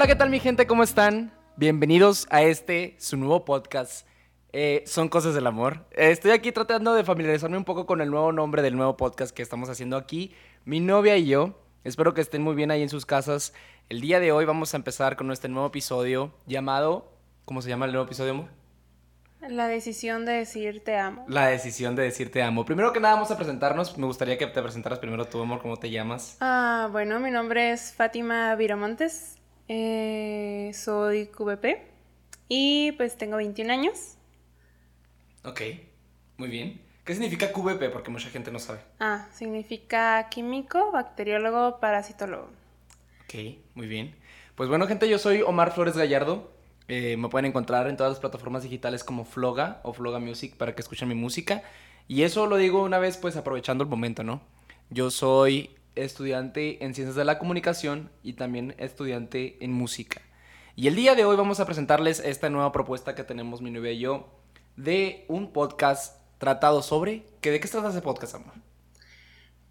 Hola, ¿qué tal mi gente? ¿Cómo están? Bienvenidos a este, su nuevo podcast. Eh, son cosas del amor. Eh, estoy aquí tratando de familiarizarme un poco con el nuevo nombre del nuevo podcast que estamos haciendo aquí. Mi novia y yo. Espero que estén muy bien ahí en sus casas. El día de hoy vamos a empezar con este nuevo episodio llamado... ¿Cómo se llama el nuevo episodio, amor? La decisión de decir te amo. La decisión de decir te amo. Primero que nada vamos a presentarnos. Me gustaría que te presentaras primero tú, amor. ¿Cómo te llamas? Ah, bueno, mi nombre es Fátima Viramontes. Eh, soy QVP. Y pues tengo 21 años. Ok, muy bien. ¿Qué significa QVP? Porque mucha gente no sabe. Ah, significa químico, bacteriólogo, parasitólogo. Ok, muy bien. Pues bueno, gente, yo soy Omar Flores Gallardo. Eh, me pueden encontrar en todas las plataformas digitales como Floga o Floga Music para que escuchen mi música. Y eso lo digo una vez, pues aprovechando el momento, ¿no? Yo soy estudiante en Ciencias de la Comunicación y también estudiante en música. Y el día de hoy vamos a presentarles esta nueva propuesta que tenemos mi novia y yo de un podcast tratado sobre... ¿que ¿De qué se trata ese podcast, amor?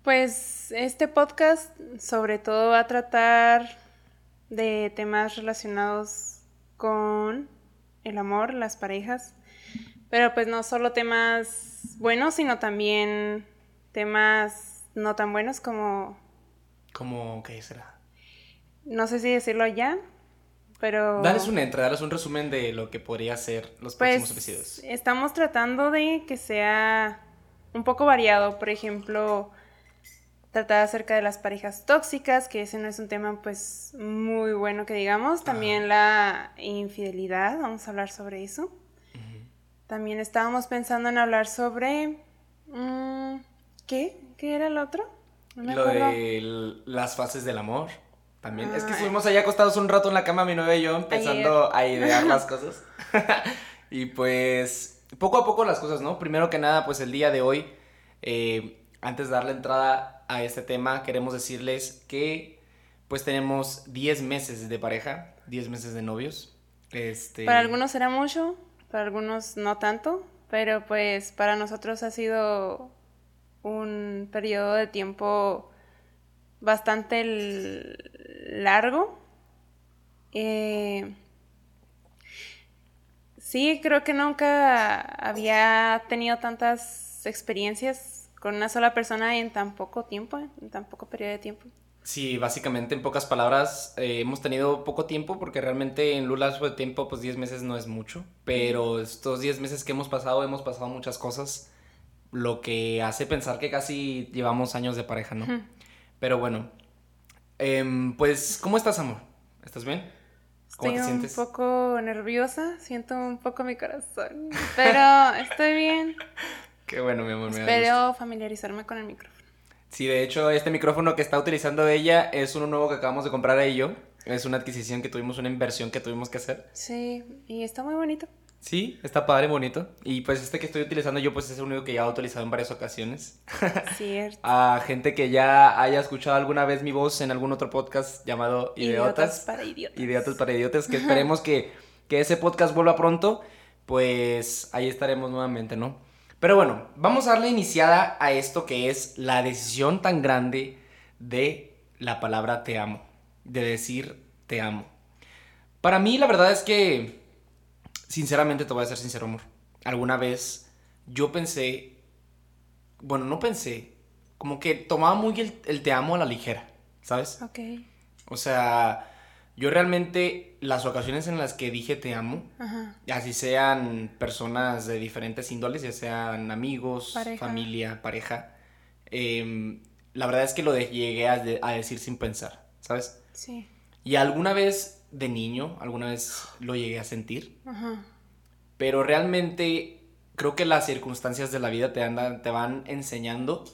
Pues este podcast sobre todo va a tratar de temas relacionados con el amor, las parejas, pero pues no solo temas buenos, sino también temas no tan buenos como... ¿Cómo qué será? No sé si decirlo ya, pero... Dales un entre, dales un resumen de lo que podría ser los próximos pues, episodios. Estamos tratando de que sea un poco variado, por ejemplo, tratar acerca de las parejas tóxicas, que ese no es un tema pues muy bueno que digamos, también la infidelidad, vamos a hablar sobre eso. También estábamos pensando en hablar sobre... mm, ¿Qué? ¿Qué era el otro? No me Lo acuerdo. de las fases del amor. También. es que Ah. estuvimos allá acostados un rato en la cama, mi novia y yo, empezando a idear las cosas. y pues, poco a poco las cosas, ¿no? Primero que nada, pues el día de hoy, eh, antes de darle entrada a este tema, queremos decirles que, pues tenemos 10 meses de pareja, 10 meses de novios. Este... Para algunos será mucho, para algunos no tanto, pero pues para nosotros ha sido un periodo de tiempo bastante largo. Eh, sí, creo que nunca había tenido tantas experiencias con una sola persona en tan poco tiempo, en tan poco periodo de tiempo. Sí, básicamente en pocas palabras eh, hemos tenido poco tiempo porque realmente en un lapso de tiempo pues 10 meses no es mucho, pero estos 10 meses que hemos pasado hemos pasado muchas cosas, lo que hace pensar que casi llevamos años de pareja, ¿no? Pero bueno, em, pues ¿cómo estás, amor? ¿Estás bien? ¿Cómo Estoy te un sientes? poco nerviosa, siento un poco mi corazón, pero estoy bien. Qué bueno, mi amor, me. Espero familiarizarme con el micrófono. Sí, de hecho, este micrófono que está utilizando ella es uno nuevo que acabamos de comprar ella y yo. Es una adquisición que tuvimos, una inversión que tuvimos que hacer. Sí, y está muy bonito. Sí, está padre, bonito. Y pues este que estoy utilizando yo, pues es el único que ya he utilizado en varias ocasiones. Cierto. A gente que ya haya escuchado alguna vez mi voz en algún otro podcast llamado Idiotas. para idiotas. Idiotas para Idiotas, que esperemos que, que ese podcast vuelva pronto. Pues ahí estaremos nuevamente, ¿no? Pero bueno, vamos a darle iniciada a esto que es la decisión tan grande de la palabra te amo. De decir te amo. Para mí la verdad es que, sinceramente te voy a ser sincero, amor. Alguna vez yo pensé, bueno, no pensé, como que tomaba muy el, el te amo a la ligera, ¿sabes? Ok. O sea, yo realmente las ocasiones en las que dije te amo, Ajá. así sean personas de diferentes índoles, ya sean amigos, Pareja. familia, pareja, em, la verdad es que lo de- llegué a, de- a decir sin pensar, ¿sabes? Sí. Y alguna vez de niño, alguna vez lo llegué a sentir, Ajá. pero realmente creo que las circunstancias de la vida te, andan, te van enseñando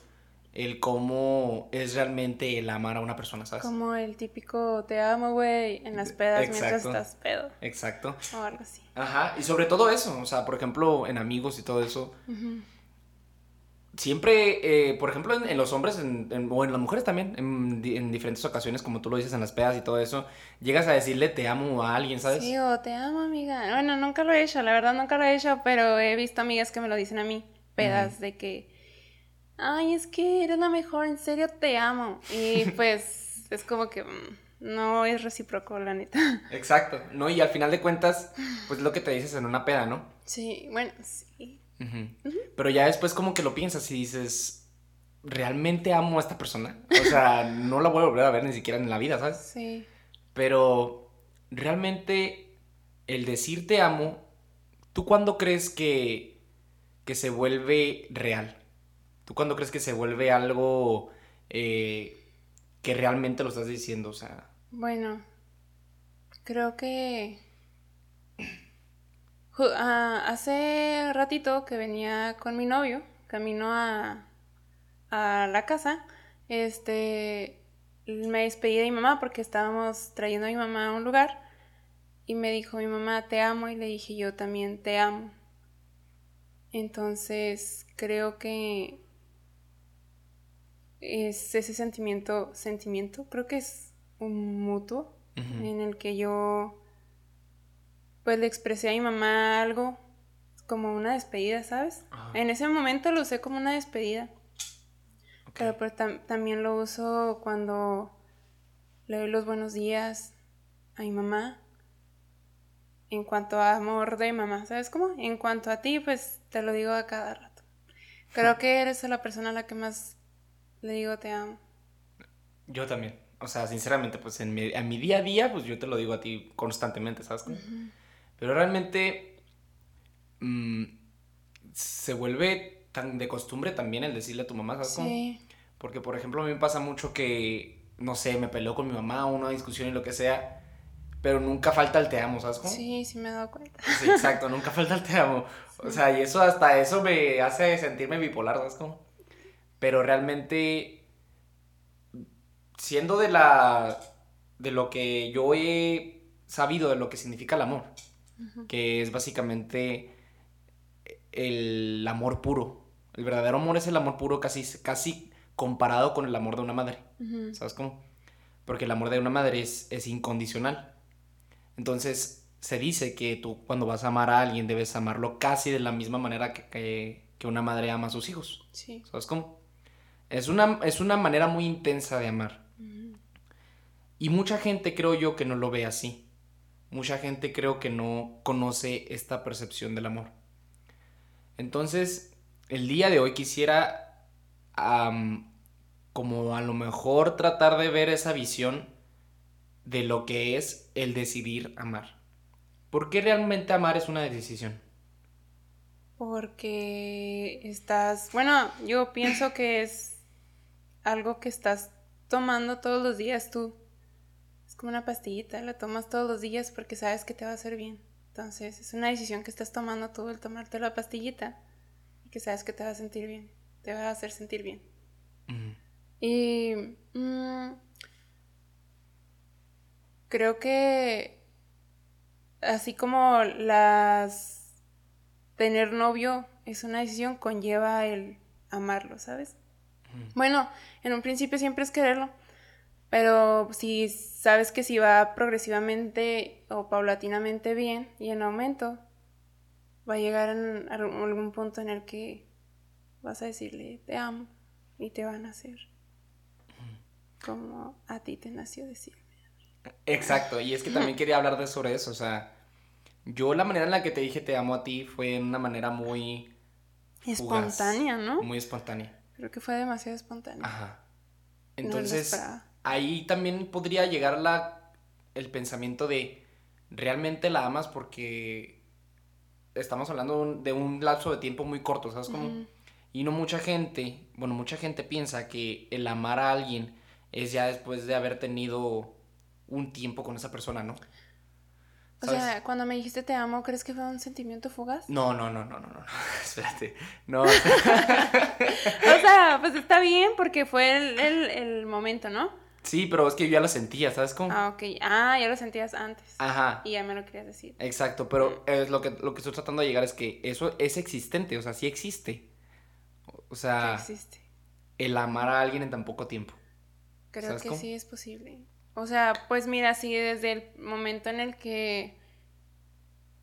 el cómo es realmente el amar a una persona, ¿sabes? Como el típico te amo, güey, en las pedas mientras Exacto. estás pedo. Exacto. O algo así. Ajá, y sobre todo eso, o sea, por ejemplo, en amigos y todo eso. Siempre, eh, por ejemplo, en, en los hombres en- en- o en las mujeres también, en diferentes ocasiones, como tú lo dices en las pedas y todo eso, llegas a decirle te amo a alguien, ¿sabes? Sí, o te amo, amiga. Bueno, nunca lo he hecho, la verdad nunca lo he hecho, pero he visto amigas que me lo dicen a mí, pedas de que, ay, es que eres la mejor, en serio te amo. Y pues es como que mm, no es recíproco, la neta. Exacto, ¿no? Y al final de cuentas, pues lo que te dices en una peda, ¿no? Sí, bueno, sí. Pero ya después como que lo piensas y dices, ¿realmente amo a esta persona? O sea, no la voy a volver a ver ni siquiera en la vida, ¿sabes? Sí. Pero realmente el decir te amo, ¿tú cuándo crees que, que se vuelve real? ¿Tú cuándo crees que se vuelve algo eh, que realmente lo estás diciendo? O sea... Bueno, creo que ah, hace ratito que venía con mi novio, camino a, a la casa, este, me despedí de mi mamá porque estábamos trayendo a mi mamá a un lugar y me dijo mi mamá te amo y le dije yo también te amo. Entonces creo que es ese sentimiento, sentimiento, creo que es un mutuo en el que yo pues le expresé a mi mamá algo como una despedida, ¿sabes? En ese momento lo usé como una despedida. Pero pues, también lo uso cuando le doy los buenos días a mi mamá. En cuanto a amor de mamá, ¿sabes cómo? En cuanto a ti, pues te lo digo a cada rato. Creo que eres la persona a la que más le digo te amo. Yo también. O sea, sinceramente, pues en mi, mi día a día, pues yo te lo digo a ti constantemente, ¿sabes? Pero realmente mm, se vuelve tan de costumbre también el decirle a tu mamá, ¿sabes? Sí. Porque, por ejemplo, a mí me pasa mucho que, no sé, me peleo con mi mamá, una discusión y lo que sea, pero nunca falta el te amo, ¿sabes cómo? Sí, sí me he dado cuenta. Sí, exacto, nunca falta el te amo. O sea, y eso hasta eso me hace sentirme bipolar, ¿sabes cómo? pero realmente siendo de la de lo que yo he sabido de lo que significa el amor, que es básicamente el amor puro. El verdadero amor es el amor puro casi, casi comparado con el amor de una madre. ¿Sabes cómo? Porque el amor de una madre es, es incondicional. Entonces se dice que tú cuando vas a amar a alguien debes amarlo casi de la misma manera que, que una madre ama a sus hijos. Sí. ¿Sabes cómo? Es una, es una manera muy intensa de amar. Y mucha gente creo yo que no lo ve así. Mucha gente creo que no conoce esta percepción del amor. Entonces, el día de hoy quisiera como a lo mejor tratar de ver esa visión de lo que es el decidir amar. ¿Por qué realmente amar es una decisión? Porque estás, bueno, yo pienso que es algo que estás tomando todos los días tú. Como una pastillita, la tomas todos los días porque sabes que te va a hacer bien. Entonces es una decisión que estás tomando tú el tomarte la pastillita y que sabes que te va a sentir bien, te va a hacer sentir bien. Y mm, creo que así como las tener novio es una decisión, conlleva el amarlo, ¿sabes? Bueno, en un principio siempre es quererlo, pero si sabes que si va progresivamente o paulatinamente bien y en aumento, va a llegar en algún punto en el que vas a decirle te amo y te van a hacer como a ti te nació decirme. Exacto, y es que también quería hablar de sobre eso, o sea, yo la manera en la que te dije te amo a ti fue en una manera muy espontánea, ¿no? Muy espontánea. Creo que fue demasiado espontáneo. Ajá. Entonces, ahí también podría llegar la, el pensamiento de, ¿realmente la amas? Porque estamos hablando de un, lapso de tiempo muy corto, ¿sabes cómo? Y no mucha gente, bueno, mucha gente piensa que el amar a alguien es ya después de haber tenido un tiempo con esa persona, ¿no? O sea, cuando me dijiste te amo, ¿crees que fue un sentimiento fugaz? No, no, no, no, no, no, espérate, no. o sea, pues está bien porque fue el, momento, ¿no? Sí, pero es que yo ya lo sentía, ¿sabes cómo? Ah, ok. Ah, ya lo sentías antes. Ajá. Y ya me lo querías decir. Exacto, pero es lo que, lo que estoy tratando de llegar es que eso es existente, o sea, sí existe. O sea... existe? El amar a alguien en tan poco tiempo. Creo que sí es posible. O sea, pues mira, sí, desde el momento en el que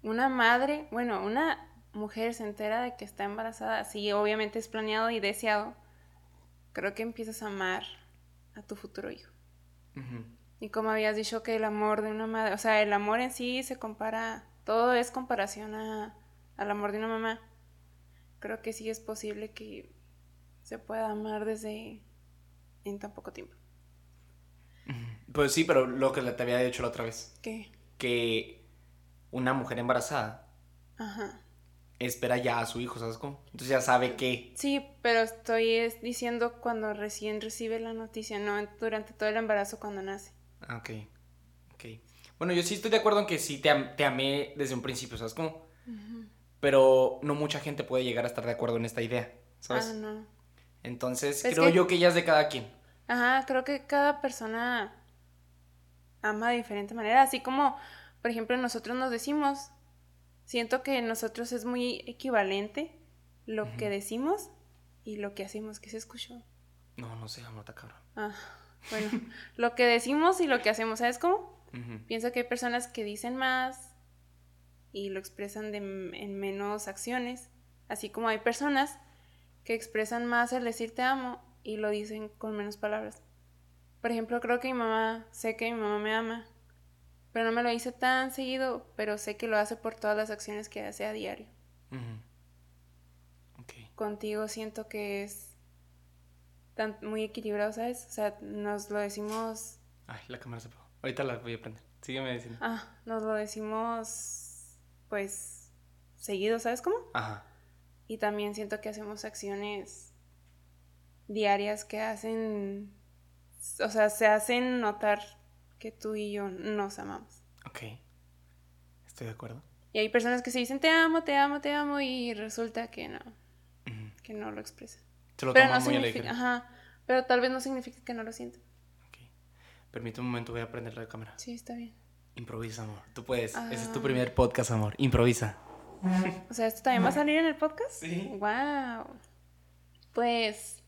una madre, bueno, una mujer se entera de que está embarazada, sí, obviamente es planeado y deseado, creo que empiezas a amar a tu futuro hijo. Y como habías dicho que el amor de una madre, o sea, el amor en sí se compara, todo es comparación a, al amor de una mamá. Creo que sí es posible que se pueda amar desde en tan poco tiempo. Pues sí, pero lo que te había dicho la otra vez. ¿Qué? Que una mujer embarazada Ajá. Espera ya a su hijo, ¿sabes cómo? Entonces ya sabe que... Sí, pero estoy es, diciendo cuando recién recibe la noticia, no durante todo el embarazo cuando nace. Ah, ok. Ok. Bueno, yo sí estoy de acuerdo en que sí te, am- te amé desde un principio, ¿sabes cómo? Pero no mucha gente puede llegar a estar de acuerdo en esta idea, ¿sabes? Ah, no. Entonces Es creo que- yo que ya es de cada quien. Ajá, creo que cada persona ama de diferente manera, así como, por ejemplo, nosotros nos decimos, siento que nosotros es muy equivalente lo que decimos y lo que hacemos, que se escuchó. No, no sé, amor, está cabrón. Ah, bueno, lo que decimos y lo que hacemos, ¿sabes cómo? Ujú. Pienso que hay personas que dicen más y lo expresan de, en menos acciones, así como hay personas que expresan más el decir te amo y lo dicen con menos palabras. Por ejemplo, creo que mi mamá, sé que mi mamá me ama, pero no me lo dice tan seguido, pero sé que lo hace por todas las acciones que hace a diario. Ujú. Ok. Contigo siento que es tan, muy equilibrado, ¿sabes? O sea, nos lo decimos Ay, la cámara se apagó. Ahorita la voy a prender. Sígueme diciendo. Ah, nos lo decimos, pues, seguido, ¿sabes cómo? Ajá. Y también siento que hacemos acciones diarias que hacen, o sea, se hacen notar que tú y yo nos amamos. Ok. Estoy de acuerdo. Y hay personas que se dicen te amo, te amo, te amo y resulta que no, que no lo expresan. Se lo Pero no muy significa, ajá, pero tal vez no significa que no lo sientan. Ok. Permíteme un momento, voy a prender la cámara. Sí, está bien. Improvisa, amor. Tú puedes. Ese es tu Ah. primer podcast, amor. Improvisa. O sea, ¿esto también va a salir en el podcast? Sí. Wow. Pues,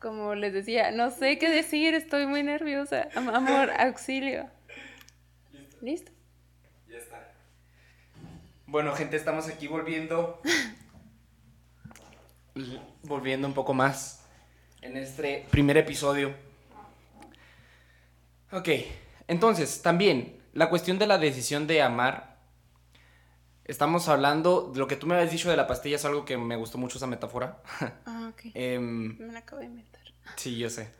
como les decía, no sé qué decir, estoy muy nerviosa. Am- Amor, auxilio. ¿Listo? Ya está. Bueno, gente, estamos aquí volviendo. Volviendo un poco más en este primer episodio. Ok, entonces, también, la cuestión de la decisión de amar. Estamos hablando, de lo que tú me habías dicho de la pastilla es algo que me gustó mucho esa metáfora. Ah, ok. Em, Me la acabo de inventar. Sí, yo sé.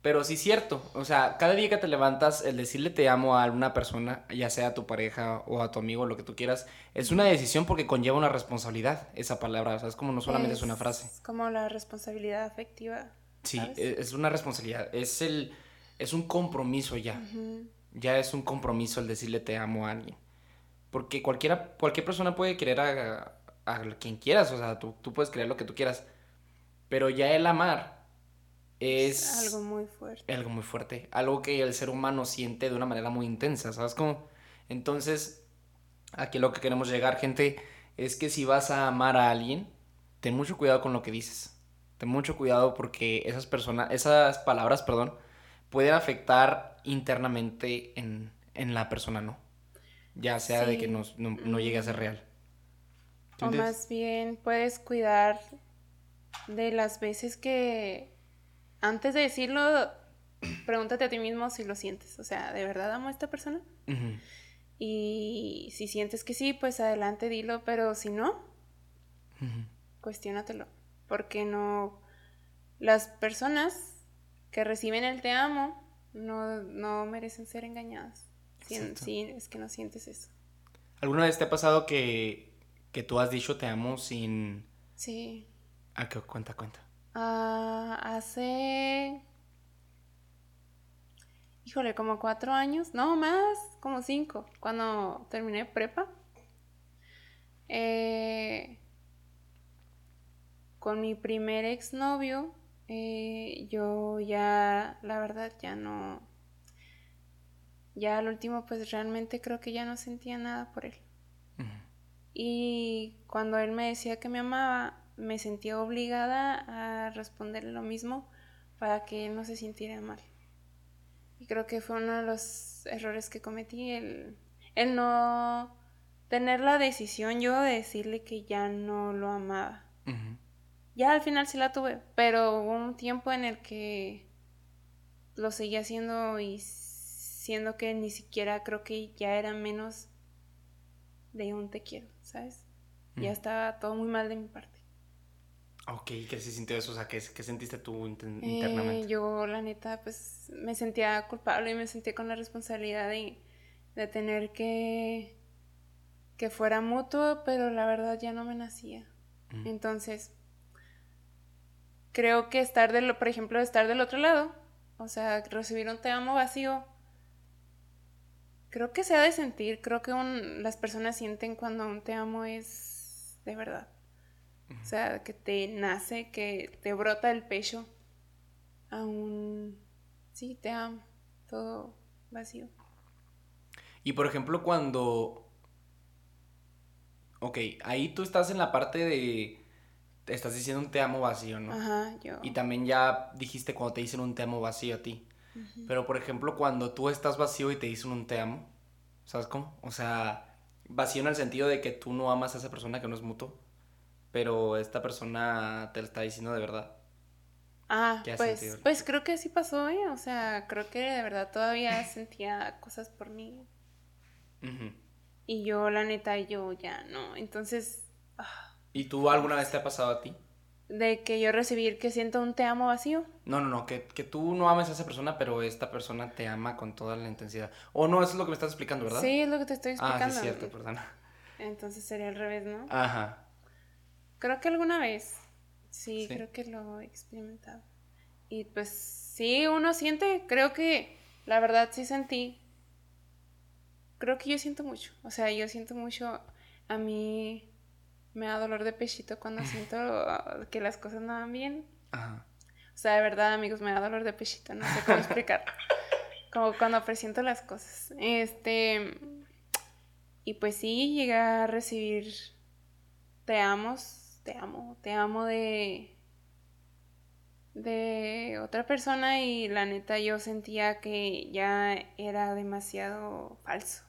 Pero sí cierto. O sea, cada día que te levantas, el decirle te amo a una persona, ya sea a tu pareja o a tu amigo, lo que tú quieras, es una decisión porque conlleva una responsabilidad, esa palabra. O sea, es como no solamente es, una frase. Es como la responsabilidad afectiva. Sí, ¿sabes? e- es una responsabilidad. Es el. Es un compromiso ya. Ya es un compromiso el decirle te amo a alguien. Porque cualquiera, cualquier persona puede querer a, a quien quieras. O sea, tú, tú puedes creer lo que tú quieras. Pero ya el amar es algo muy fuerte. algo muy fuerte, algo que el ser humano siente de una manera muy intensa, ¿sabes cómo? Entonces, aquí lo que queremos llegar, gente, es que si vas a amar a alguien, ten mucho cuidado con lo que dices. Ten mucho cuidado porque esas personas, esas palabras, perdón, pueden afectar internamente en, en la persona, ¿no? Ya sea de que no, no, no llegue a ser real. ¿Sí O entiendes? más bien puedes cuidar de las veces que antes de decirlo, pregúntate a ti mismo si lo sientes. O sea, ¿de verdad amo a esta persona? Y si sientes que sí, pues adelante dilo, pero si no, cuestiónatelo. Porque no. Las personas que reciben el te amo no, no merecen ser engañadas. Si, Exacto. si es que no sientes eso. ¿Alguna vez te ha pasado que, que tú has dicho te amo sin... Sí. Ah, que cuenta, cuenta. Ah, hace. Híjole, como cuatro años, no más, como cinco, cuando terminé prepa. Eh, con mi primer exnovio, eh, yo ya, la verdad, ya no. Ya al último, pues realmente creo que ya no sentía nada por él. Y cuando él me decía que me amaba, me sentía obligada a responderle lo mismo para que él no se sintiera mal. Y creo que fue uno de los errores que cometí, el, el no tener la decisión yo de decirle que ya no lo amaba. Ya al final sí la tuve, pero hubo un tiempo en el que lo seguía haciendo y siendo que ni siquiera creo que ya era menos de un te quiero, ¿sabes? Ya Mm. estaba todo muy mal de mi parte. Ok, ¿qué se sintió eso? O sea, ¿qué, qué sentiste tú Eh, internamente? yo, la neta, pues me sentía culpable y me sentía con la responsabilidad de, de tener que que fuera mutuo, pero la verdad ya no me nacía. Mm. Entonces, creo que estar del, por ejemplo, estar del otro lado, o sea, recibir un te amo vacío, creo que se ha de sentir, creo que un- las personas sienten cuando un te amo es de verdad. O sea, que te nace, que te brota el pecho a un sí, te amo, todo vacío. Y por ejemplo, cuando. Ok, ahí tú estás en la parte de. Estás diciendo un te amo vacío, ¿no? Ajá, yo. Y también ya dijiste cuando te dicen un te amo vacío a ti. Pero por ejemplo, cuando tú estás vacío y te dicen un te amo, ¿sabes cómo? O sea, vacío en el sentido de que tú no amas a esa persona que no es mutuo, pero esta persona te lo está diciendo de verdad. Ah, ¿Qué has pues, sentido? pues creo que sí pasó, ¿eh? O sea, creo que de verdad todavía sentía cosas por mí. Y yo, la neta, yo ya no. Entonces, ah, ¿Y tú alguna vez te ha pasado a ti? De que yo recibir que siento un te amo vacío. No, no, no, que, que tú no ames a esa persona, pero esta persona te ama con toda la intensidad. O no, eso es lo que me estás explicando, ¿verdad? Sí, es lo que te estoy Ah, explicando. sí, es cierto, perdón. Entonces sería al revés, ¿no? Ajá. Creo que alguna vez. Sí, Sí. creo que lo he experimentado. Y pues sí, uno siente, creo que la verdad sí sentí. Creo que yo siento mucho. O sea, yo siento mucho. A mí me da dolor de pechito cuando siento que las cosas no van bien. Ajá. O sea, de verdad, amigos, me da dolor de pechito. No sé cómo explicar. Como cuando presiento las cosas. Este. Y pues sí, llegué a recibir. Te amo, te amo, te amo de. de otra persona y la neta yo sentía que ya era demasiado falso.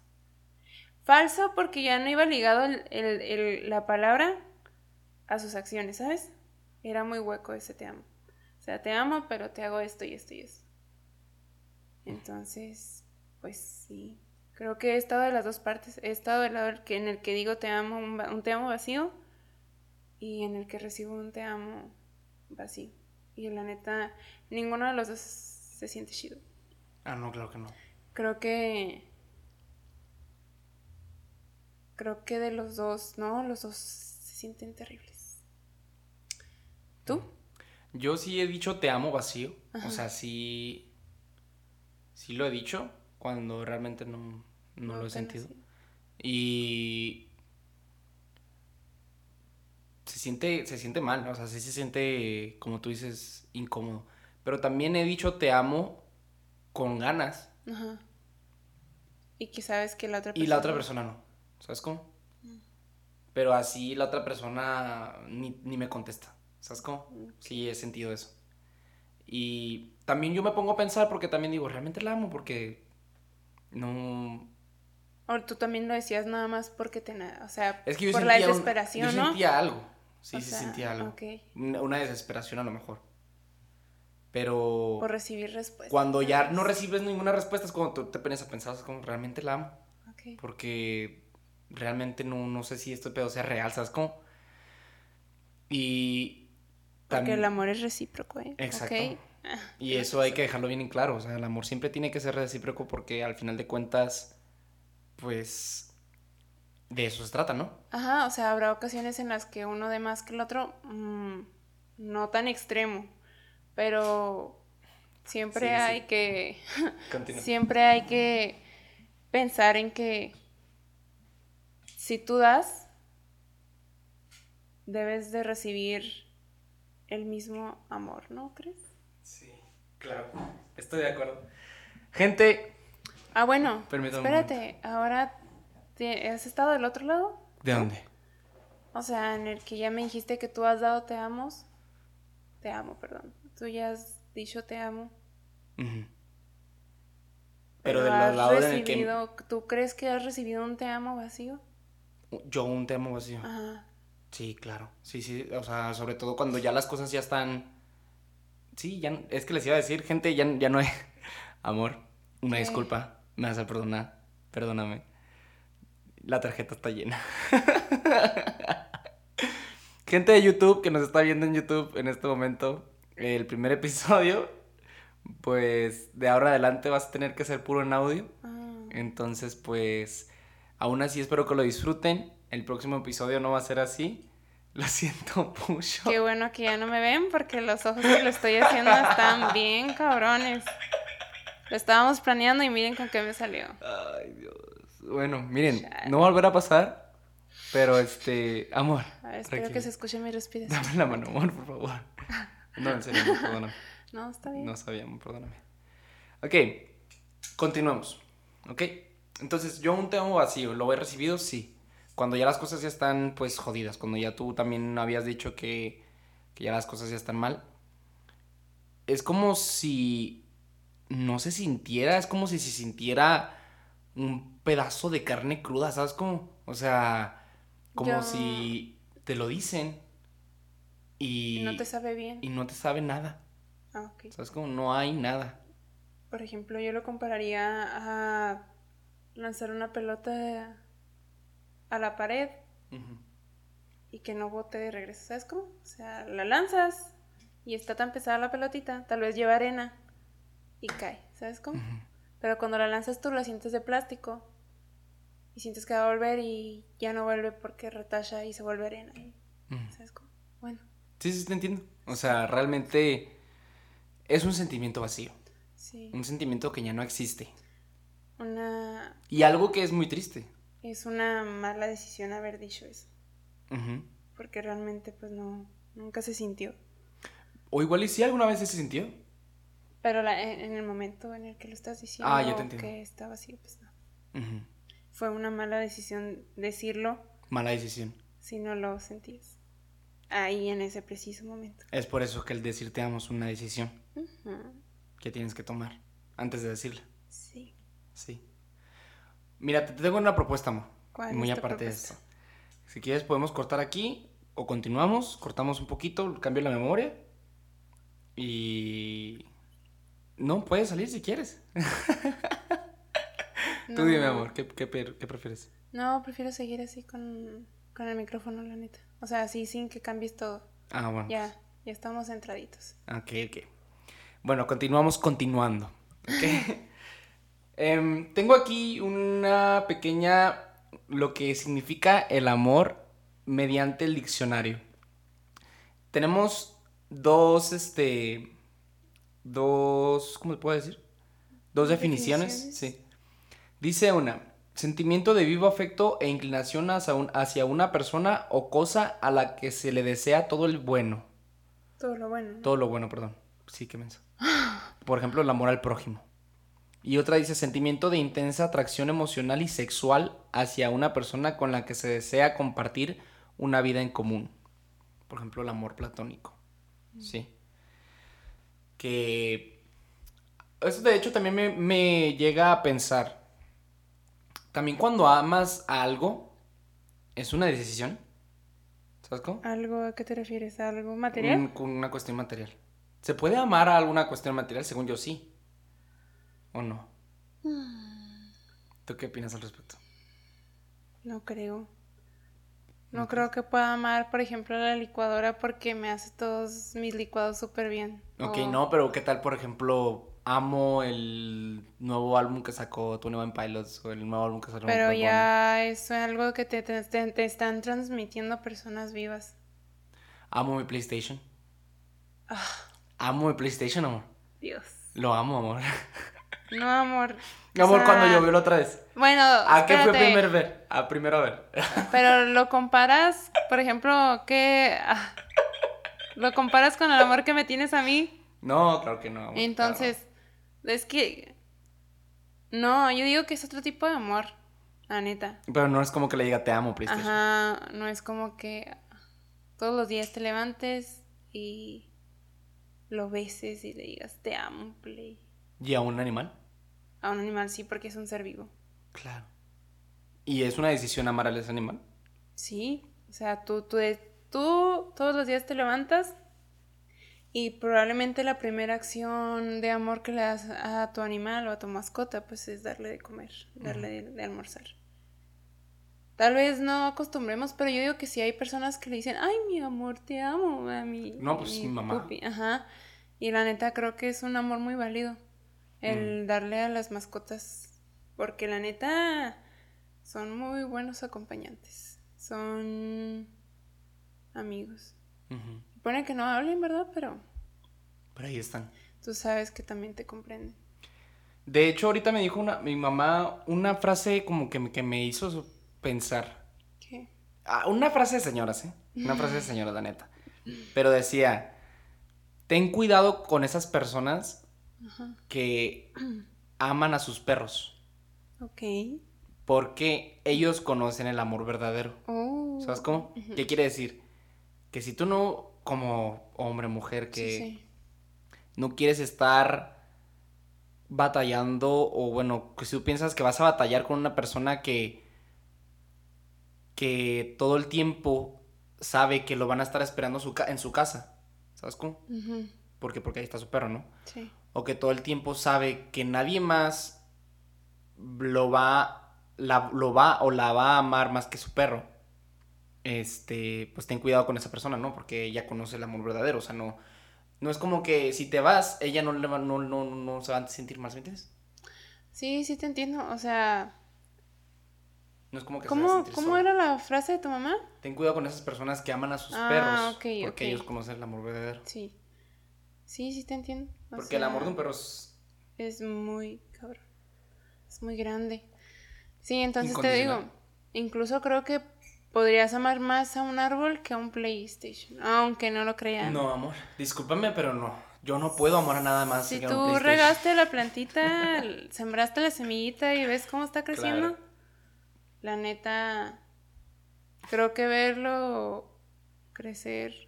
Falso porque ya no iba ligado el- el- el- la palabra a sus acciones, ¿sabes? Era muy hueco ese te amo. O sea, te amo, pero te hago esto y esto y esto. Entonces, pues sí. Creo que he estado de las dos partes. He estado del lado que- en el que digo te amo, un, un te amo vacío. Y en el que recibo un te amo vacío. Y la neta, ninguno de los dos se siente chido. Ah, no, claro que no. Creo que. Creo que de los dos, ¿no? Los dos se sienten terribles. ¿Tú? Yo sí he dicho te amo vacío. Ajá. O sea, sí. Sí lo he dicho cuando realmente no, no lo he sentido. Y. Se siente, se siente mal, o sea, sí se siente, como tú dices, incómodo. Pero también he dicho te amo con ganas. Ajá. Y que sabes que la otra Y la otra persona no. ¿Sabes cómo? Pero así la otra persona ni, ni me contesta. ¿Sabes cómo? Sí, he sentido eso. Y también yo me pongo a pensar porque también digo, realmente la amo porque no... O tú también lo decías nada más porque te... O sea, Es que yo por la un- desesperación, yo ¿no? sentía algo. Sí, O sí sea, sentía algo. ok. Una una desesperación a lo mejor. Pero Por recibir respuesta. cuando ya no recibes ninguna respuesta es cuando tú te pones a pensar, es como, realmente la amo. Ok. Porque realmente no, no sé si este pedo sea real, ¿sabes cómo? Y... Porque el amor es recíproco, ¿eh? Exacto. Y eso hay que dejarlo bien en claro. O sea, el amor siempre tiene que ser recíproco porque al final de cuentas, pues, de eso se trata, ¿no? Ajá, o sea, habrá ocasiones en las que uno de más que el otro, mm, no tan extremo, pero siempre Sí, sí. hay que, Continúa. siempre hay que pensar en que si tú das, debes de recibir el mismo amor, ¿no crees? Sí, claro. Estoy de acuerdo. Gente, Ah, bueno, Permítame espérate, ahora te- has estado del otro lado, ¿de dónde? o sea, en el que ya me dijiste que tú has dado te amos, te amo, perdón, tú ya has dicho te amo. Pero, Pero del lado en el que ¿tú crees que has recibido un te amo vacío? Yo un te amo vacío. Ajá. Sí, claro. Sí, sí. O sea, sobre todo cuando ya las cosas ya están. Sí, ya. Es que les iba a decir, gente, ya, ya no he. Amor, una ¿Qué? disculpa. Me vas a perdonar. Perdóname. La tarjeta está llena. Gente de YouTube que nos está viendo en YouTube en este momento, el primer episodio, pues de ahora adelante vas a tener que ser puro en audio. Ah, Entonces, pues, aún así espero que lo disfruten. El próximo episodio no va a ser así. Lo siento mucho. qué bueno que ya no me ven porque los ojos que lo estoy haciendo están bien cabrones. Lo estábamos planeando y miren con qué me salió. Ay, Dios. Bueno, miren, Chale. no va a volver a pasar, pero este, amor. A ver, espero que se escuche mi respiración. Dame la mano, amor, por favor. No, en serio, perdóname. No, está bien. No sabía, amor, perdóname. Ok, continuamos. Ok, entonces yo aún tengo vacío. ¿Lo he recibido? Sí. Cuando ya las cosas ya están, pues, jodidas. Cuando ya tú también habías dicho que, que ya las cosas ya están mal. Es como si no se sintiera, es como si se sintiera un pedazo de carne cruda, ¿sabes cómo? O sea, como Yo- si te lo dicen y, Y no te sabe bien. y no te sabe nada. Ah, ok. ¿Sabes cómo? No hay nada. Por ejemplo, yo lo compararía a lanzar una pelota a la pared y que no bote de regreso. ¿Sabes cómo? O sea, la lanzas y está tan pesada la pelotita, tal vez lleva arena y cae. ¿Sabes cómo? Pero cuando la lanzas tú la sientes de plástico y sientes que va a volver y ya no vuelve porque retacha y se vuelve arena. y-. ¿Sabes cómo? Bueno, Sí, sí, te entiendo. O sea, realmente es un sentimiento vacío. sí. Un sentimiento que ya no existe. Una... Y algo que es muy triste. Es una mala decisión haber dicho eso. Porque realmente pues no... Nunca se sintió. O igual y si alguna vez se sintió. Pero la- en, el momento en el que lo estás diciendo Ah, ya te entiendo. que está vacío, pues no. Fue una mala decisión decirlo Mala decisión. si no lo sentías. Ahí en ese preciso momento. Es por eso que el decir te amo es una decisión que tienes que tomar antes de decirla. Sí. Sí. Mira, te tengo una propuesta, amor. ¿Cuál Muy es tu aparte de esto. Si quieres podemos cortar aquí o continuamos, cortamos un poquito, cambio la memoria y no puedes salir si quieres. Tú No. dime, amor, ¿qué, qué, per- qué prefieres? No, prefiero seguir así con, con el micrófono, la neta. O sea, así sin que cambies todo. Ah, bueno. Ya, ya estamos centraditos. Ok, ok. Bueno, continuamos continuando. Ok. Em, tengo aquí una pequeña. Lo que significa el amor mediante el diccionario. Tenemos dos, este. Dos. ¿Cómo se puede decir? Dos definiciones. Definiciones. Sí. Dice una. Sentimiento de vivo afecto e inclinación hacia, un- hacia una persona o cosa a la que se le desea todo el bueno. Todo lo bueno. ¿no? Todo lo bueno, perdón. Sí, qué menso. Por ejemplo, el amor al prójimo. Y otra dice sentimiento de intensa atracción emocional y sexual hacia una persona con la que se desea compartir una vida en común. Por ejemplo, el amor platónico. Sí. Que... Eso de hecho también me, me llega a pensar. También cuando amas a algo, es una decisión. ¿Sabes cómo? ¿Algo a qué te refieres? ¿A ¿Algo material? Un- una cuestión material. ¿Se puede amar a alguna cuestión material? Según yo, sí. ¿O no? ¿Tú qué opinas al respecto? No creo. No creo que pueda amar, por ejemplo, la licuadora porque me hace todos mis licuados súper bien. Ok, O- no, pero ¿qué tal, por ejemplo, amo el nuevo álbum que sacó Tony One Pilots o el nuevo álbum que sacó Pero ya eso es algo que te, te- te- te están transmitiendo personas vivas. Amo mi PlayStation. Ah. Amo mi PlayStation, amor. Dios. Lo amo, amor. No, amor. O amor, sea, cuando llovió la otra vez. Bueno, ¿A qué fue primer ver? A primero ver. Pero lo comparas, por ejemplo, que lo comparas con el amor que me tienes a mí. no, claro que no. amor, Entonces, es que no, yo digo que es otro tipo de amor, la neta. Pero no es como que le diga te amo, PlayStation. Ajá, no es como que todos los días te levantes y lo beses y le digas te amo, play. ¿Y a un animal? A un animal sí, porque es un ser vivo. Claro. ¿Y es una decisión amar a ese animal? Sí, o sea, tú, tú, tú todos los días te levantas Y probablemente la primera acción de amor que le das a tu animal o a tu mascota, pues es darle de comer, darle de, de almorzar. Tal vez no acostumbremos, pero yo digo que si hay personas que le dicen, ay, mi amor, te amo, a mi, No, pues, mi mamá. pupi". Ajá. Y la neta creo que es un amor muy válido el Mm. darle a las mascotas, porque la neta son muy buenos acompañantes, son amigos. Ujú. Pone que no hablen, ¿verdad? Pero Pero ahí están. tú sabes que también te comprenden. De hecho, ahorita me dijo una, mi mamá una frase como que, me- que me hizo pensar. ¿Qué? Ah, una frase de señoras, ¿eh? Una frase de señoras, la neta. Pero decía, ten cuidado con esas personas Ajá. que aman a sus perros. Ok. Porque ellos conocen el amor verdadero. Oh. ¿Sabes cómo? ¿Qué quiere decir? Que si tú no, como hombre, mujer, que Sí, sí. no quieres estar batallando o bueno, que si tú piensas que vas a batallar con una persona que que todo el tiempo sabe que lo van a estar esperando su en su casa, ¿sabes cómo? Porque porque ahí está su perro, ¿no? Sí. O que todo el tiempo sabe que nadie más lo va la- lo va o la va a amar más que su perro. Este, pues ten cuidado con esa persona, ¿no? Porque ella conoce el amor verdadero, o sea, no no es como que si te vas, ella no le va, no, no, no se va a sentir mal, ¿me entiendes? Sí, sí te entiendo. O sea, No es como que se va a ¿cómo, ¿cómo sola. era la frase de tu mamá? Ten cuidado con esas personas que aman a sus Ah, perros, porque ellos conocen el amor verdadero. Sí. Sí, sí te entiendo. O Porque el amor de un perro es es muy cabrón. Es muy grande. Sí, entonces te digo, incluso creo que podrías amar más a un árbol que a un PlayStation, aunque no lo crean. No, amor, discúlpame, pero no. Yo no puedo amar a nada más. Si que a tú un regaste la plantita, sembraste la semillita y ves cómo está creciendo, Claro. la neta, creo que verlo crecer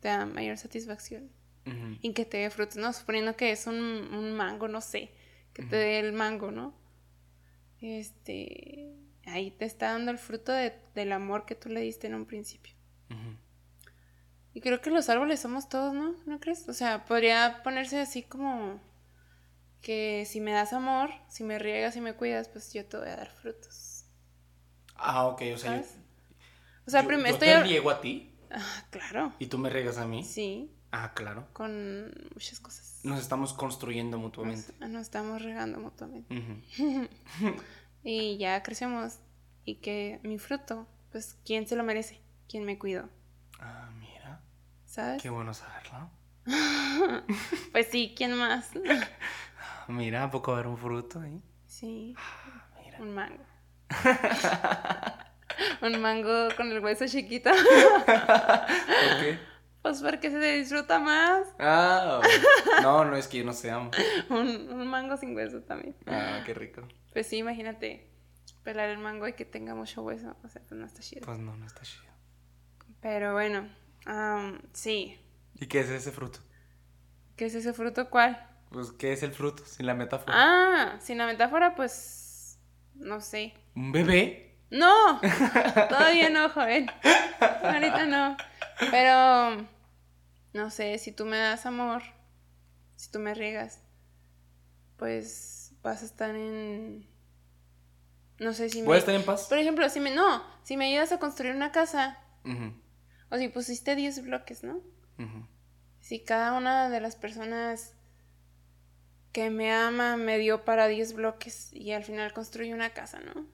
te da mayor satisfacción. Y que te dé frutos, ¿no? Suponiendo que es un, un mango, no sé, que te dé el mango, ¿no? Este, ahí te está dando el fruto de- del amor que tú le diste en un principio. Y creo que los árboles somos todos, ¿no? ¿No crees? O sea, podría ponerse así como que si me das amor, si me riegas y me cuidas, pues yo te voy a dar frutos. Ah, ok, o sea, yo. O sea, yo- primero yo estoy... te hab- riego a ti Ah, claro. y tú me riegas a mí. Sí, Ah, claro. con muchas cosas. Nos estamos construyendo Nos, mutuamente. ah, nos estamos regando mutuamente. Y ya crecemos. Y que mi fruto, pues, ¿quién se lo merece? ¿Quién me cuidó? Ah, mira. ¿Sabes? Qué bueno saberlo. Pues sí, ¿quién más? Mira, ¿a poco haber un fruto ahí? sí, Mira. un mango. un mango con el hueso chiquito. ¿Por qué? pues porque se disfruta más. Ah, no, no es que yo no se amo. Un, un mango sin hueso también. Ah, qué rico. Pues sí, imagínate pelar el mango y que tenga mucho hueso. O sea, pues no está chido. Pues no, no está chido. Pero bueno, am, sí. ¿Y qué es ese fruto? ¿Qué es ese fruto cuál? Pues, ¿qué es el fruto? Sin la metáfora. Ah, sin la metáfora, pues. No sé. ¿Un bebé? ¡No! Todavía no, joven. Ahorita no. Pero. No sé, si tú me das amor, si tú me riegas, pues vas a estar en. No sé si me. ¿Puedes estar en paz? Por ejemplo, si me. No, si me ayudas a construir una casa, o si pusiste 10 bloques, ¿no? Si cada una de las personas que me ama me dio para 10 bloques y al final construye una casa, ¿no?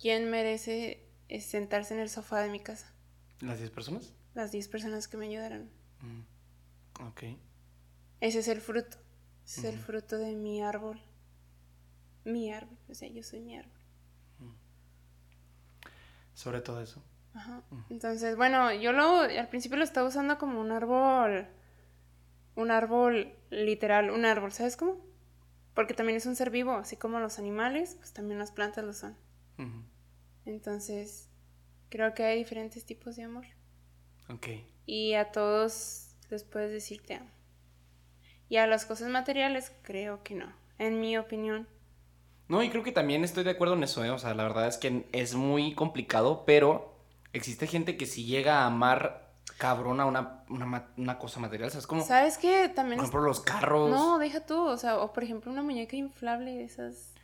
¿Quién merece eh, sentarse en el sofá de mi casa? ¿Las 10 personas? Las 10 personas que me ayudaron. Ujú. Ok. Ese es el fruto. Ese es el fruto de mi árbol. Mi árbol. O sea, yo soy mi árbol. Sobre todo eso. Ajá. Entonces, bueno, yo lo al principio lo estaba usando como un árbol. Un árbol literal, un árbol, ¿sabes cómo? Porque también es un ser vivo, así como los animales, pues también las plantas lo son. Entonces, creo que hay diferentes tipos de amor. Ok. Y a todos les puedes decir te amo. Y a las cosas materiales, creo que no. En mi opinión. No, y creo que también estoy de acuerdo en eso, ¿eh? O sea, la verdad es que es muy complicado, pero existe gente que si llega a amar cabrona una, una, ma- una cosa material, ¿sabes? Como, ¿Sabes qué? También por es- ejemplo, los carros. No, deja tú, o sea, o por ejemplo una muñeca inflable de esas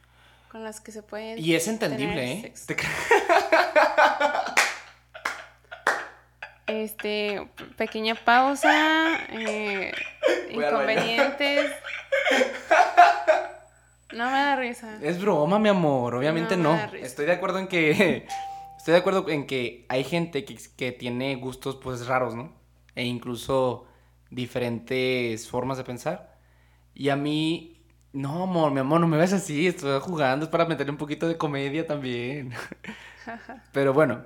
con las que se pueden Y es entendible, ¿eh? sexo. Este, pequeña pausa, eh, inconvenientes. No me da risa. Es broma, mi amor, obviamente No no. Estoy de acuerdo en que. Estoy de acuerdo en que hay gente que, que tiene gustos, pues, raros, ¿no? E incluso diferentes formas de pensar. Y a mí. No, amor, mi amor, no me ves así. Estoy jugando, es para meterle un poquito de comedia también. Pero bueno,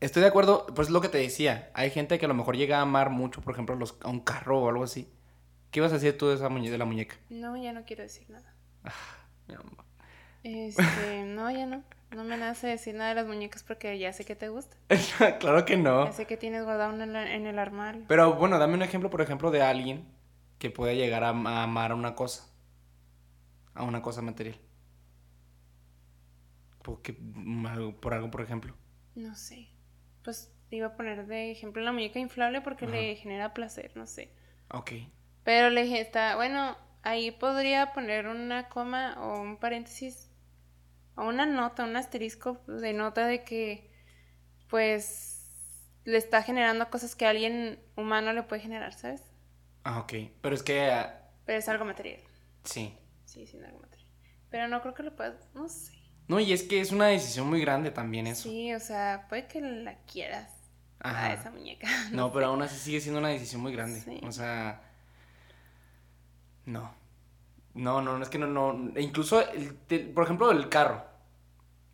estoy de acuerdo, pues es lo que te decía. Hay gente que a lo mejor llega a amar mucho, por ejemplo, los, a un carro o algo así. ¿Qué ibas a decir tú de esa muñe- de la muñeca? No, ya no quiero decir nada. Mi amor. Este, no, ya no. No me nace decir nada de las muñecas porque ya sé que te gusta. claro que no. Ya sé que tienes guardado en, el armario. Pero bueno, dame un ejemplo, por ejemplo, de alguien que pueda llegar a, a amar una cosa. A una cosa material. Porque, mm, por algo, por ejemplo. No sé. Pues te iba a poner de ejemplo la muñeca inflable porque Ajá. le genera placer, no sé. Ok. Pero le dije, está, bueno, ahí podría poner una coma o un paréntesis o una nota, un asterisco de nota de que, pues, le está generando cosas que alguien humano le puede generar, ¿sabes? Ah, ok. Pero es que, ah, Pero es algo material. sí. Sí, algo material. Pero no creo que lo puedas, no sé. No, y es que es una decisión muy grande también eso. Sí, o sea, puede que la quieras Ajá. a esa muñeca. No, pero aún así sigue siendo una decisión muy grande. Sí. O sea, no. No, no, no, es que no, no. e Incluso, el- por ejemplo, el carro.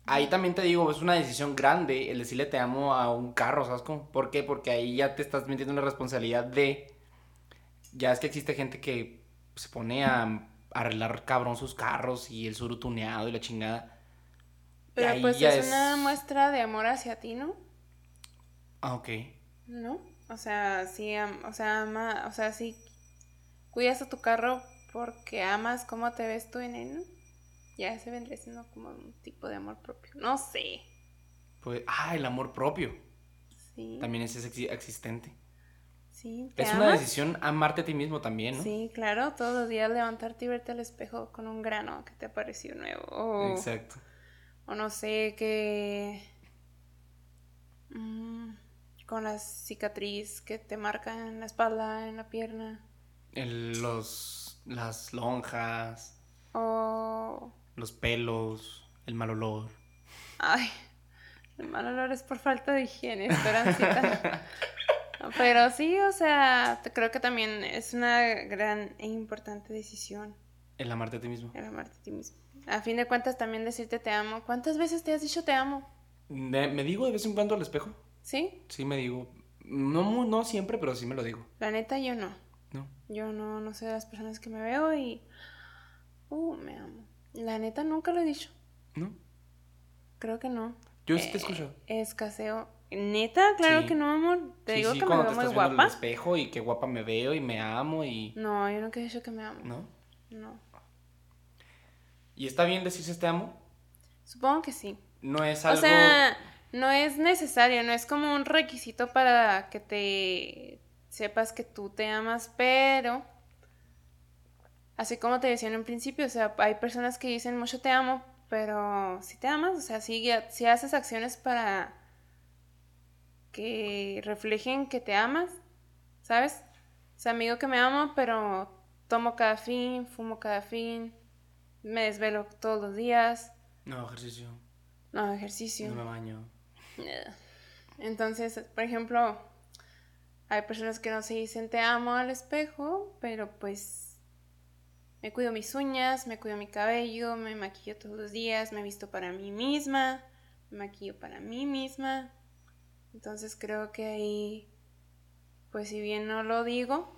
Ahí también te digo, es una decisión grande el decirle te amo a un carro, ¿sabes cómo? ¿Por qué? Porque ahí ya te estás metiendo en la responsabilidad de... Ya es que existe gente que se pone a arreglar cabrón sus carros y el suru tuneado y la chingada. Pero ahí pues ya es, es- una muestra de amor hacia ti, ¿no? Ah, ok. ¿No? O sea, sí, o sea, ama, o sea, sí cuidas a tu carro porque amas cómo te ves tú en él, ¿no? Ya se vendría siendo como un tipo de amor propio. No sé. Pues, ah, el amor propio. Sí. También es exi- existente. Sí. ¿Te Es una decisión amarte a ti mismo también, ¿no? Sí, claro, todos los días levantarte y verte al espejo con un grano que te pareció nuevo. O, Exacto. o no sé, que... mm, con la cicatriz que te marca en la espalda, en la pierna. El- los, las lonjas, O... los pelos, el mal olor. Ay, el mal olor es por falta de higiene, esperancita. Pero sí, o sea, creo que también es una gran e importante decisión El amarte a ti mismo. el amarte a ti mismo. A fin de cuentas, también decirte te amo. ¿Cuántas veces te has dicho te amo? Me, me digo de vez en cuando al espejo. ¿Sí? Sí, me digo. No, no siempre, pero sí me lo digo. La neta, yo no. ¿No? Yo no, no soy de las personas que me veo y... Uh, me amo. La neta, nunca lo he dicho. ¿No? Creo que no. Yo sí te Eh, escucho. Escaseo. ¿Neta? Claro Sí. que no, amor. Te Sí, digo sí, que me veo te muy estás viendo en guapa. el espejo y qué guapa me veo y me amo y... No, yo nunca he dicho que me amo. ¿No? No. ¿Y está bien decirse te amo? Supongo que sí. No es algo... O sea, no es necesario, no es como un requisito para que te sepas que tú te amas, pero así como te decía en un principio, o sea, hay personas que dicen mucho te amo, pero si te amas, o sea, si, si haces acciones para que reflejen que te amas, ¿sabes? O sea, amigo que me amo, pero tomo cada fin, fumo cada fin, me desvelo todos los días, No, ejercicio. no ejercicio. No me baño. Entonces, por ejemplo, hay personas que no se dicen te amo al espejo, pero pues me cuido mis uñas, me cuido mi cabello, me maquillo todos los días, me visto para mí misma, me maquillo para mí misma. Entonces creo que ahí, pues si bien no lo digo,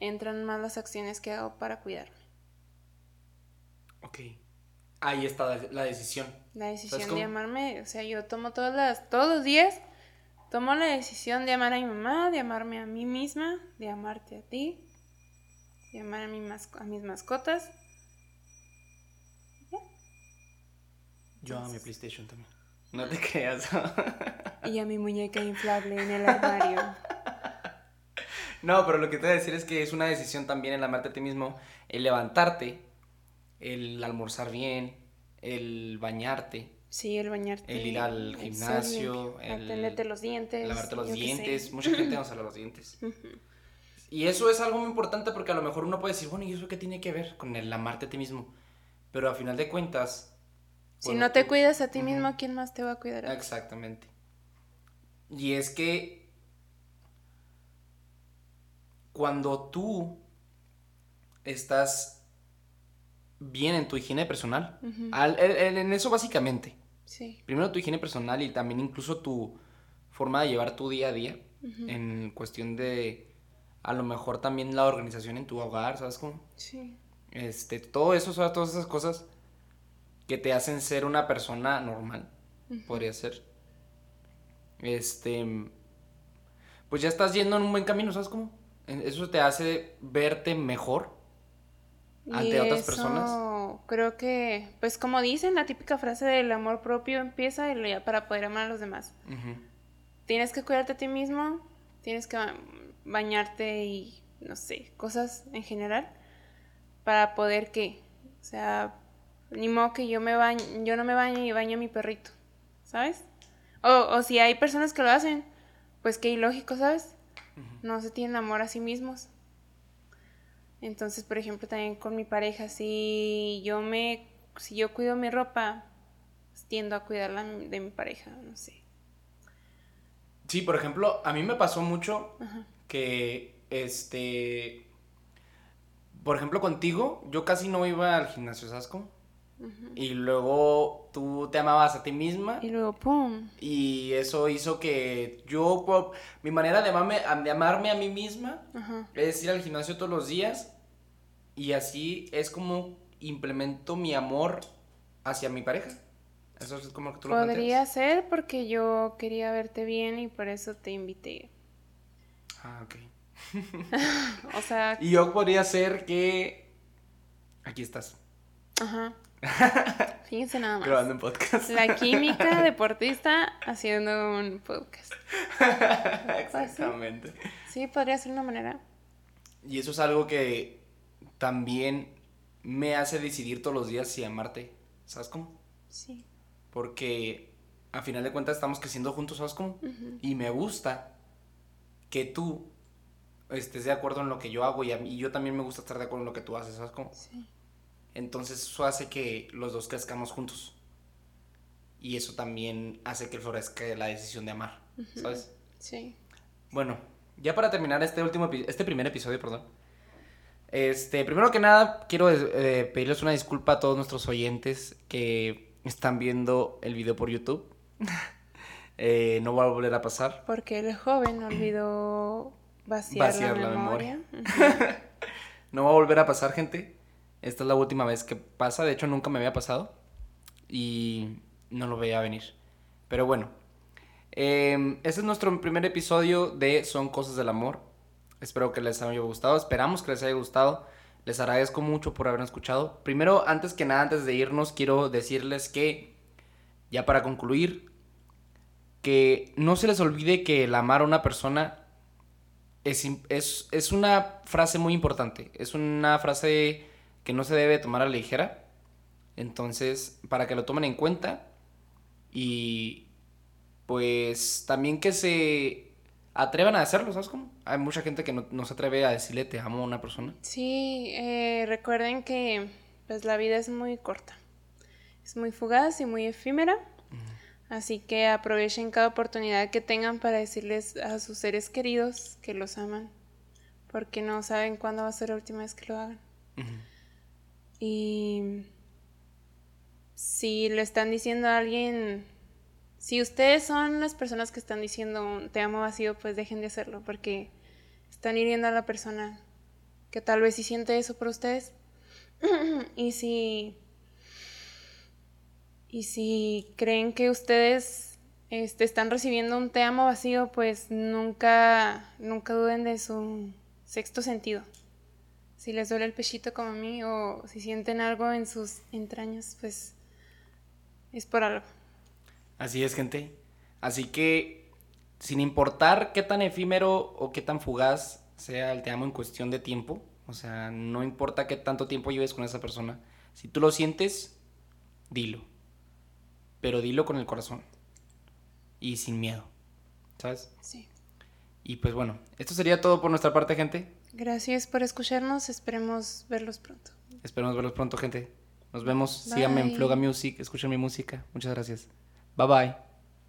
entran más las acciones que hago para cuidarme. Ok. Ahí está la decisión. La decisión de amarme, o sea, yo tomo todas las, todos los días, tomo la decisión de amar a mi mamá, de amarme a mí misma, de amarte a ti, de amar a, mi a mis mascotas. Yo mi PlayStation también. No te creas. y a mi muñeca inflable en el armario. No, pero lo que te voy a decir es que es una decisión también el amarte a ti mismo, el levantarte, el almorzar bien, el bañarte. Sí, el bañarte. El ir al gimnasio, el atenderte los dientes. Lavarte los dientes. Mucha gente no se lava los dientes. Y eso es algo muy importante porque a lo mejor uno puede decir, bueno, ¿y eso qué tiene que ver con el amarte a ti mismo? Pero a final de cuentas... Si no te cuidas a ti mismo, ¿quién más te va a cuidar? Exactamente. Y es que cuando tú estás bien en tu higiene personal, en eso básicamente. Sí. Primero tu higiene personal y también incluso tu forma de llevar tu día a día en cuestión de a lo mejor también la organización en tu hogar, ¿sabes cómo? Sí. Este, todo eso, todas esas cosas que te hacen ser una persona normal, podría ser. Este, pues ya estás yendo en un buen camino, ¿sabes cómo? Eso te hace verte mejor ante otras personas. Creo que, pues como dicen, la típica frase del amor propio empieza para poder amar a los demás. Tienes que cuidarte a ti mismo, tienes que bañarte y, no sé, cosas en general para poder que, o sea, ni modo que yo me bañe, yo no me bañe y bañe a mi perrito, ¿sabes? O, o si hay personas que lo hacen, pues qué ilógico, ¿sabes? No se tienen amor a sí mismos. Entonces, por ejemplo, también con mi pareja, si yo me, si yo cuido mi ropa, pues tiendo a cuidarla de mi pareja, no sé. Sí, por ejemplo, a mí me pasó mucho que, este, por ejemplo, contigo, yo casi no iba al gimnasio, ¿sabes cómo? Y luego tú te amabas a ti misma. Y luego, ¡pum! Y eso hizo que yo, mi manera de amarme, de amarme a mí misma es ir al gimnasio todos los días. Y así es como implemento mi amor hacia mi pareja. Eso es como que tú lo Podría ser porque yo quería verte bien y por eso te invité. Ah, ok. o sea. Y yo podría ser que. Aquí estás. Ajá. Fíjense nada más. Grabando un podcast. La química deportista haciendo un podcast. Exactamente. Sí, podría ser una manera. Y eso es algo que también me hace decidir todos los días si amarte. ¿Sabes cómo? Sí. Porque a final de cuentas estamos creciendo juntos, ¿sabes cómo? Y me gusta que tú estés de acuerdo en lo que yo hago y, a mí, y yo también me gusta estar de acuerdo en lo que tú haces, ¿sabes cómo? Sí. Entonces eso hace que los dos crezcamos juntos. Y eso también hace que florezca la decisión de amar, ¿sabes? Sí. Bueno, ya para terminar este último este primer episodio, perdón. Este, primero que nada, quiero eh, pedirles una disculpa a todos nuestros oyentes que están viendo el video por YouTube. Eh, no va a volver a pasar. Porque el joven olvidó vaciar, la, memoria. no va a volver a pasar, gente. Esta es la última vez que pasa, de hecho nunca me había pasado y no lo veía venir. Pero bueno, eh, este es nuestro primer episodio de Son Cosas del Amor. Espero que les haya gustado, esperamos que les haya gustado. Les agradezco mucho por habernos escuchado. Primero, antes que nada, antes de irnos, quiero decirles que, ya para concluir, que no se les olvide que el amar a una persona es, es, es una frase muy importante. Es una frase que no se debe tomar a la ligera. Entonces, para que lo tomen en cuenta y pues también que se atrevan a hacerlo, ¿sabes cómo? Hay mucha gente que no, se atreve a decirle te amo a una persona. Sí, eh, recuerden que pues la vida es muy corta, es muy fugaz y muy efímera. Así que aprovechen cada oportunidad que tengan para decirles a sus seres queridos que los aman, porque no saben cuándo va a ser la última vez que lo hagan. Y si le están diciendo a alguien, si ustedes son las personas que están diciendo te amo vacío, pues dejen de hacerlo porque están hiriendo a la persona que tal vez sí siente eso por ustedes. y si y si creen que ustedes este, están recibiendo un te amo vacío, pues nunca nunca duden de su sexto sentido si les duele el pechito como a mí o si sienten algo en sus entrañas, pues es por algo. Así es, gente. Así que, sin importar qué tan efímero o qué tan fugaz sea el te amo en cuestión de tiempo, o sea, no importa qué tanto tiempo lleves con esa persona, si tú lo sientes, dilo. Pero dilo con el corazón. Y sin miedo. ¿Sabes? Sí. Y pues bueno, esto sería todo por nuestra parte, gente. Gracias por escucharnos. Esperemos verlos pronto. Esperemos verlos pronto, gente. Nos vemos. Síganme en. Floga Music. Escuchen mi música. Muchas gracias. Bye bye.